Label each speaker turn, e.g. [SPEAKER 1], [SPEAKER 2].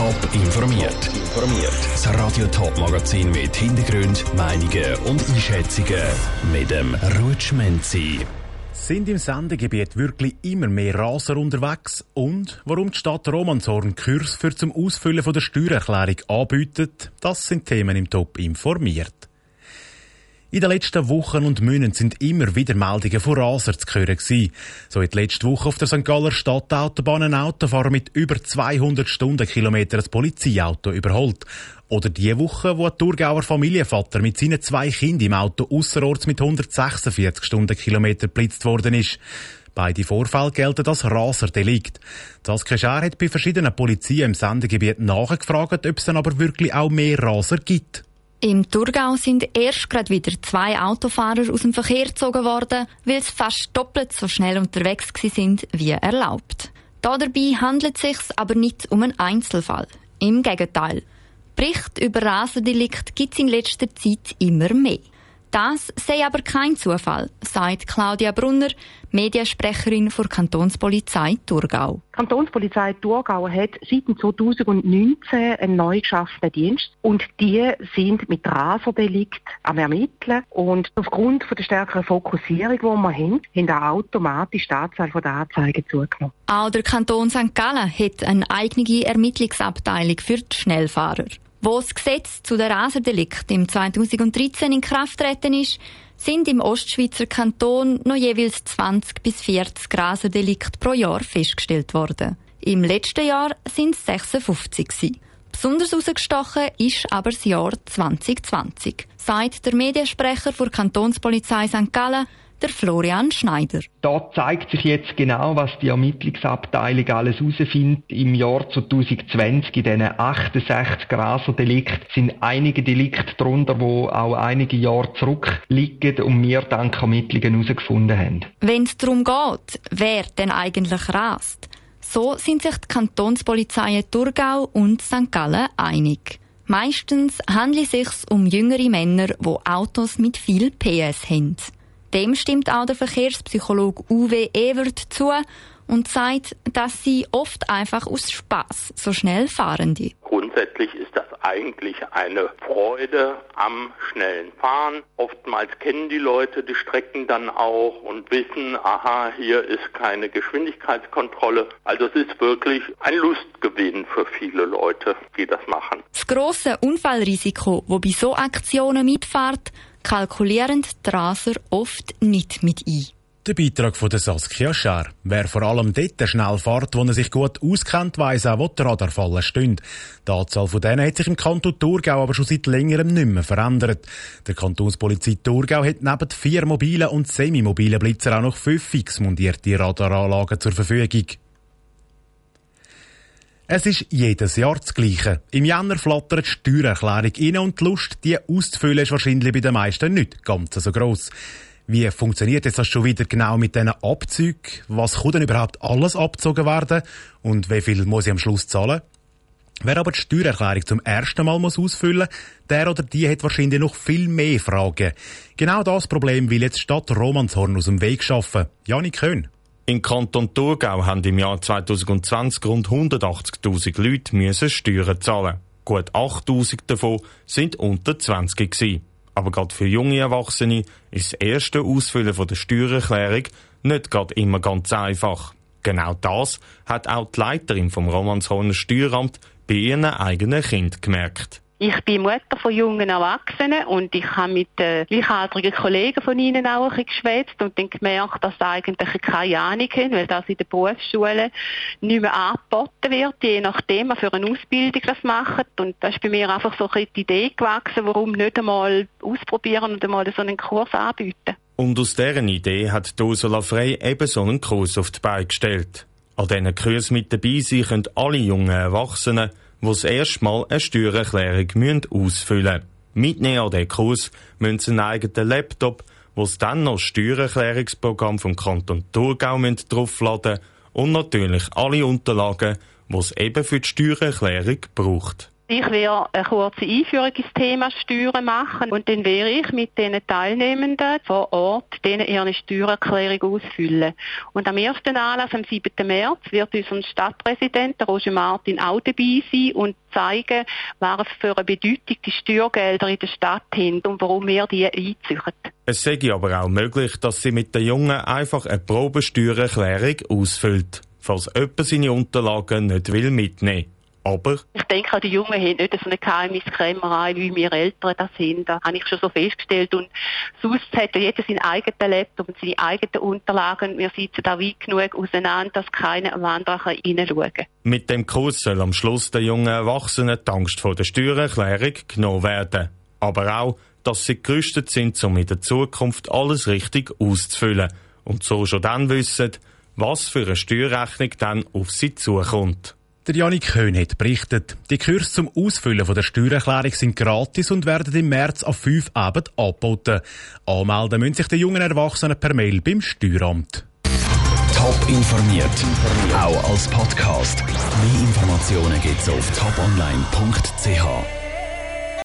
[SPEAKER 1] Top informiert. Informiert. Das Radio Top Magazin mit Hintergrund, Meinungen und Einschätzungen mit dem Rutschmenzi.
[SPEAKER 2] Sind im Sendegebiet wirklich immer mehr Raser unterwegs? Und warum die Stadt Romanshorn Kurs für zum Ausfüllen von der Steuererklärung anbietet? Das sind Themen im Top informiert. In den letzten Wochen und Monaten sind immer wieder Meldungen von Raser zu hören gewesen. So hat letzte Woche auf der St. Galler Stadtautobahn ein Autofahrer mit über 200 Stundenkilometer ein Polizeiauto überholt. Oder die Woche, wo ein Thurgauer Familienvater mit seinen zwei Kindern im Auto ausserorts mit 146 Stundenkilometer blitzt worden ist. Beide Vorfälle gelten als Raserdelikt. Das Kescher hat bei verschiedenen Polizien im Sendegebiet nachgefragt, ob es dann aber wirklich auch mehr Raser gibt.
[SPEAKER 3] Im Thurgau sind erst gerade wieder zwei Autofahrer aus dem Verkehr gezogen worden, weil sie fast doppelt so schnell unterwegs sind wie erlaubt. Dabei handelt es sich aber nicht um einen Einzelfall. Im Gegenteil. Bericht über Rasendelikt gibt es in letzter Zeit immer mehr. Das sei aber kein Zufall, sagt Claudia Brunner, Mediensprecherin der Kantonspolizei Thurgau.
[SPEAKER 4] Die Kantonspolizei Thurgau hat seit 2019 einen neu geschaffenen Dienst und die sind mit Raserdelikt am Ermitteln und aufgrund von der stärkeren Fokussierung, die wir haben, haben auch automatisch die Anzahl der Anzeigen zugenommen.
[SPEAKER 3] Auch der Kanton St. Gallen hat eine eigene Ermittlungsabteilung für die Schnellfahrer. Wo das Gesetz zu der Raserdelikt im 2013 in Kraft treten ist, sind im Ostschweizer Kanton noch jeweils 20 bis 40 Raserdelikt pro Jahr festgestellt worden. Im letzten Jahr sind es 56 gewesen. Besonders herausgestochen ist aber das Jahr 2020, sagt der Mediensprecher der Kantonspolizei St. Gallen, der Florian Schneider.
[SPEAKER 5] Da zeigt sich jetzt genau, was die Ermittlungsabteilung alles herausfindet. Im Jahr 2020, in diesen 68 Raserdelikten, sind einige Delikte darunter, wo auch einige Jahre zurückliegen und wir dank Ermittlungen herausgefunden haben.
[SPEAKER 3] Wenn es darum geht, wer denn eigentlich rast, so sind sich die Kantonspolizeien Thurgau und St. Gallen einig. Meistens handelt es sich um jüngere Männer, die Autos mit viel PS haben. Dem stimmt auch der Verkehrspsychologe Uwe Evert zu und sagt, dass sie oft einfach aus Spaß so schnell fahren. Die.
[SPEAKER 6] Grundsätzlich ist das eigentlich eine Freude am schnellen Fahren. Oftmals kennen die Leute die Strecken dann auch und wissen, aha, hier ist keine Geschwindigkeitskontrolle. Also es ist wirklich ein Lustgewinn für viele Leute, die das machen.
[SPEAKER 3] Das grosse Unfallrisiko, wo bei so Aktionen mitfährt, kalkulieren die Raser oft nicht mit ein.
[SPEAKER 2] Der Beitrag von der Saskia Scher. Wer vor allem dort schnell fährt, wo er sich gut auskennt, weiss auch, wo die Radarfallen stehen. Die Anzahl von denen hat sich im Kanton Thurgau aber schon seit längerem nicht mehr verändert. Der Kantonspolizei Thurgau hat neben vier mobilen und semi-mobilen Blitzer auch noch fünf fix montierte Radaranlagen zur Verfügung. Es ist jedes Jahr das Gleiche. Im Januar flattert die Steuererklärung rein und die Lust, die auszufüllen, ist wahrscheinlich bei den meisten nicht ganz so gross. Wie funktioniert jetzt das schon wieder genau mit diesen Abzügen? Was kann denn überhaupt alles abgezogen werden? Und wie viel muss ich am Schluss zahlen? Wer aber die Steuererklärung zum ersten Mal muss ausfüllen der oder die hat wahrscheinlich noch viel mehr Fragen. Genau das Problem will jetzt Stadt Romanshorn aus dem Weg schaffen. Janik Köhn.
[SPEAKER 7] Im Kanton Thurgau haben im Jahr 2020 rund 180.000 Leute Steuern zahlen. Gut 8.000 davon sind unter 20 gewesen. Aber gerade für junge Erwachsene ist das erste Ausfüllen der Steuererklärung nicht gerade immer ganz einfach. Genau das hat auch die Leiterin vom Romanshorner Steueramt bei ihren eigenen Kind gemerkt.
[SPEAKER 4] Ich bin Mutter von jungen Erwachsenen und ich habe mit äh, gleichaltrigen Kollegen von ihnen auch ein bisschen geschwätzt und dann gemerkt, dass sie eigentlich keine Ahnung haben, weil das in der Berufsschule nicht mehr angeboten wird, je nachdem, was für eine Ausbildung das machen. Und da ist bei mir einfach so ein die Idee gewachsen, warum nicht einmal ausprobieren und einmal so einen Kurs anbieten.
[SPEAKER 7] Und aus dieser Idee hat Ursula Frey eben so einen Kurs auf die Beine gestellt. An diesen Kursen mit dabei können alle jungen Erwachsenen, die das erste Mal eine Steuererklärung ausfüllen müssen. Mitnehmen an diesen Kurs müssen sie einen eigenen Laptop, wo sie dann noch das Steuererklärungsprogramm vom Kanton Thurgau draufladen und natürlich alle Unterlagen, die es eben für die Steuererklärung braucht.
[SPEAKER 4] Ich werde eine kurze Einführung ins Thema Steuern machen und dann werde ich mit den Teilnehmenden vor Ort denen ihre Steuererklärung ausfüllen. Und am ersten Anlass, am 7. März, wird unser Stadtpräsident, Roger Martin, auch dabei sein und zeigen, was für eine Bedeutung die Steuergelder in der Stadt haben und warum wir die einziehen.
[SPEAKER 7] Es sei aber auch möglich, dass sie mit den Jungen einfach eine Probesteuererklärung ausfüllt, falls jemand seine Unterlagen nicht will mitnehmen aber?
[SPEAKER 4] Ich denke, die Jungen haben nicht so eine Geheimniskrämerei, wie wir Eltern das sind. Da habe ich schon so festgestellt. Und sonst hat jeder seinen eigenen Laptop und seine eigenen Unterlagen. Wir sitzen da weit genug auseinander, dass keiner am anderen reinschauen kann.
[SPEAKER 7] Mit dem Kurs soll am Schluss der jungen Erwachsenen die Angst vor der Steuererklärung genommen werden. Aber auch, dass sie gerüstet sind, um in der Zukunft alles richtig auszufüllen. Und so schon dann wissen, was für eine Steuerrechnung dann auf sie zukommt.
[SPEAKER 2] Der Janik Köhn hat berichtet, die Kurse zum Ausfüllen der Steuererklärung sind gratis und werden im März auf fünf Abend angeboten. Anmelden müssen sich die jungen Erwachsenen per Mail beim Steueramt.
[SPEAKER 1] Top informiert, auch als Podcast. Mehr Informationen gibt's auf toponline.ch.